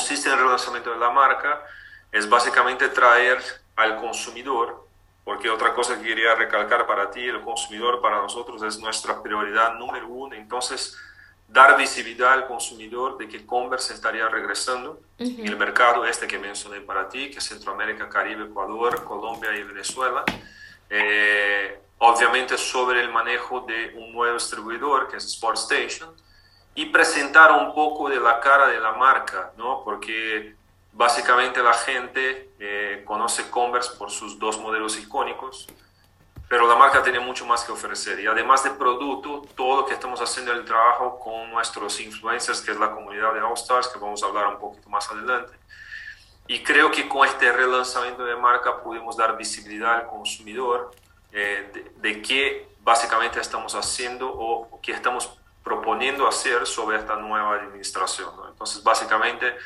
consiste en el relanzamiento de la marca es básicamente traer al consumidor, porque otra cosa que quería recalcar para ti, el consumidor para nosotros es nuestra prioridad número uno, entonces dar visibilidad al consumidor de que Converse estaría regresando en el mercado este que mencioné para ti, que es Centroamérica, Caribe, Ecuador, Colombia y Venezuela. Eh, obviamente sobre el manejo de un nuevo distribuidor que es Sport Station y presentar un poco de la cara de la marca, ¿no? Porque básicamente la gente eh, conoce Converse por sus dos modelos icónicos, pero la marca tiene mucho más que ofrecer. Y además de producto, todo lo que estamos haciendo el trabajo con nuestros influencers, que es la comunidad de All Stars, que vamos a hablar un poquito más adelante. Y creo que con este relanzamiento de marca pudimos dar visibilidad al consumidor eh, de, qué básicamente estamos haciendo o qué estamos proponiendo hacer sobre esta nueva administración. Entonces, básicamente,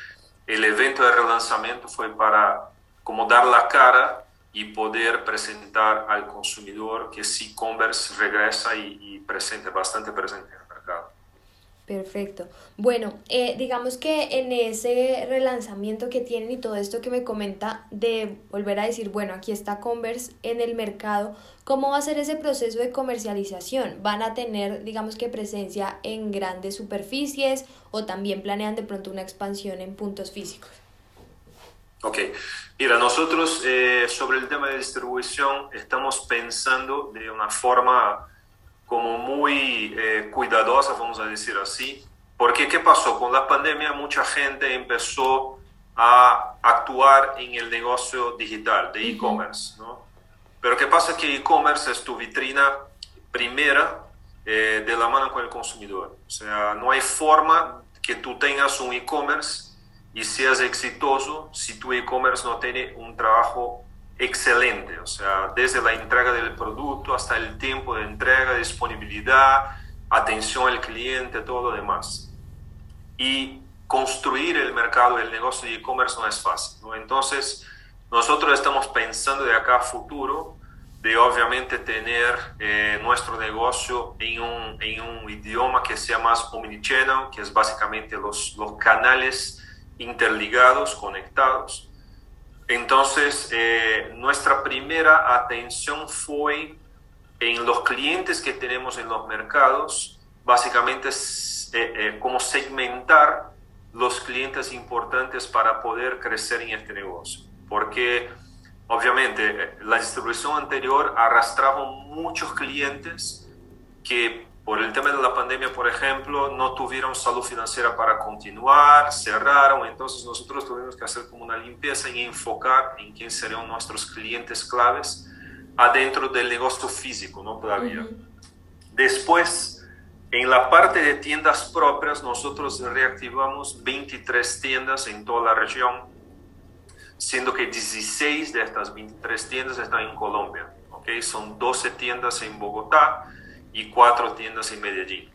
el evento de relanzamiento fue para como dar la cara y poder presentar al consumidor que sí Converse regresa y, y presente, bastante presente. Perfecto. Bueno, eh, digamos que en ese relanzamiento que tienen y todo esto que me comenta de volver a decir, bueno, aquí está Converse en el mercado, ¿cómo va a ser ese proceso de comercialización? ¿Van a tener, digamos que, presencia en grandes superficies o también planean de pronto una expansión en puntos físicos? Ok, mira, nosotros eh, sobre el tema de distribución estamos pensando de una forma como muy eh, cuidadosa, vamos a decir así, porque ¿qué pasó? Con la pandemia mucha gente empezó a actuar en el negocio digital de e-commerce, ¿no? Pero ¿qué pasa? Que e-commerce es tu vitrina primera eh, de la mano con el consumidor. O sea, no hay forma que tú tengas un e-commerce y seas exitoso si tu e-commerce no tiene un trabajo excelente, o sea, desde la entrega del producto hasta el tiempo de entrega, disponibilidad, atención al cliente, todo lo demás. Y construir el mercado, el negocio de e-commerce no es fácil. ¿no? Entonces, nosotros estamos pensando de acá a futuro de obviamente tener eh, nuestro negocio en un, en un, idioma que sea más omnichannel, que es básicamente los, los canales interligados, conectados entonces, eh, nuestra primera atención fue en los clientes que tenemos en los mercados, básicamente eh, eh, cómo segmentar los clientes importantes para poder crecer en este negocio. Porque obviamente la distribución anterior arrastraba muchos clientes que por el tema de la pandemia, por ejemplo, no tuvieron salud financiera para continuar, cerraron, entonces nosotros tuvimos que hacer como una limpieza y enfocar en quién serían nuestros clientes claves adentro del negocio físico, ¿no? Todavía. Después, en la parte de tiendas propias, nosotros reactivamos 23 tiendas en toda la región, siendo que 16 de estas 23 tiendas están en Colombia, ¿ok? Son 12 tiendas en Bogotá, y cuatro tiendas en Medellín.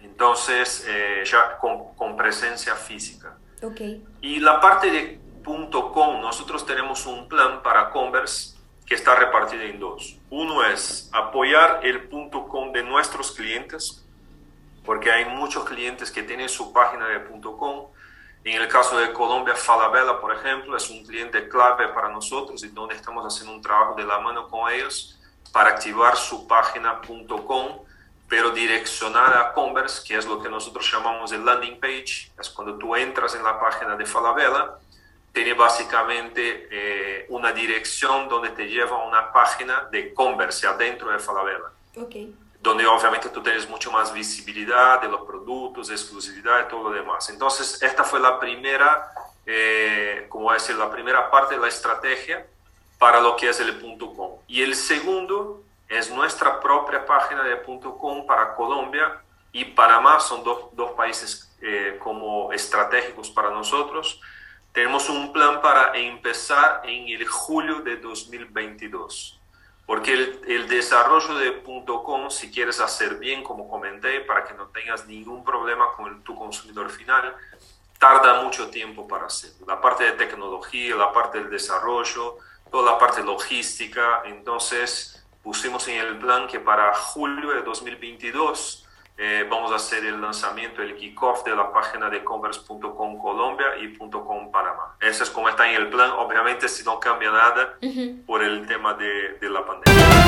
Entonces, eh, ya con, con, presencia física. Okay. Y la parte de .com, nosotros tenemos un plan para Converse que está repartido en dos. Uno es apoyar el .com de nuestros clientes, porque hay muchos clientes que tienen su página de .com. En el caso de Colombia, Falabella, por ejemplo, es un cliente clave para nosotros y donde estamos haciendo un trabajo de la mano con ellos para activar su página.com, pero direccionada a Converse, que es lo que nosotros llamamos el landing page. Es cuando tú entras en la página de Falabella, tiene básicamente eh, una dirección donde te lleva a una página de Converse adentro de Falabella. Okay. Donde obviamente tú tienes mucho más visibilidad de los productos, exclusividad y todo lo demás. Entonces, esta fue la primera, eh, como decir, la primera parte de la estrategia para lo que es el .com. Y el segundo es nuestra propia página de .com para Colombia y Panamá, son dos, dos países eh, como estratégicos para nosotros. Tenemos un plan para empezar en el julio de 2022, porque el, el desarrollo de .com, si quieres hacer bien, como comenté, para que no tengas ningún problema con tu consumidor final, tarda mucho tiempo para hacerlo. La parte de tecnología, la parte del desarrollo, toda la parte logística. Entonces pusimos en el plan que para julio de 2022 eh, vamos a hacer el lanzamiento, el kickoff de la página de converse.com Colombia y .com Panamá. Eso es como está en el plan, obviamente si no cambia nada por el tema de, de la pandemia.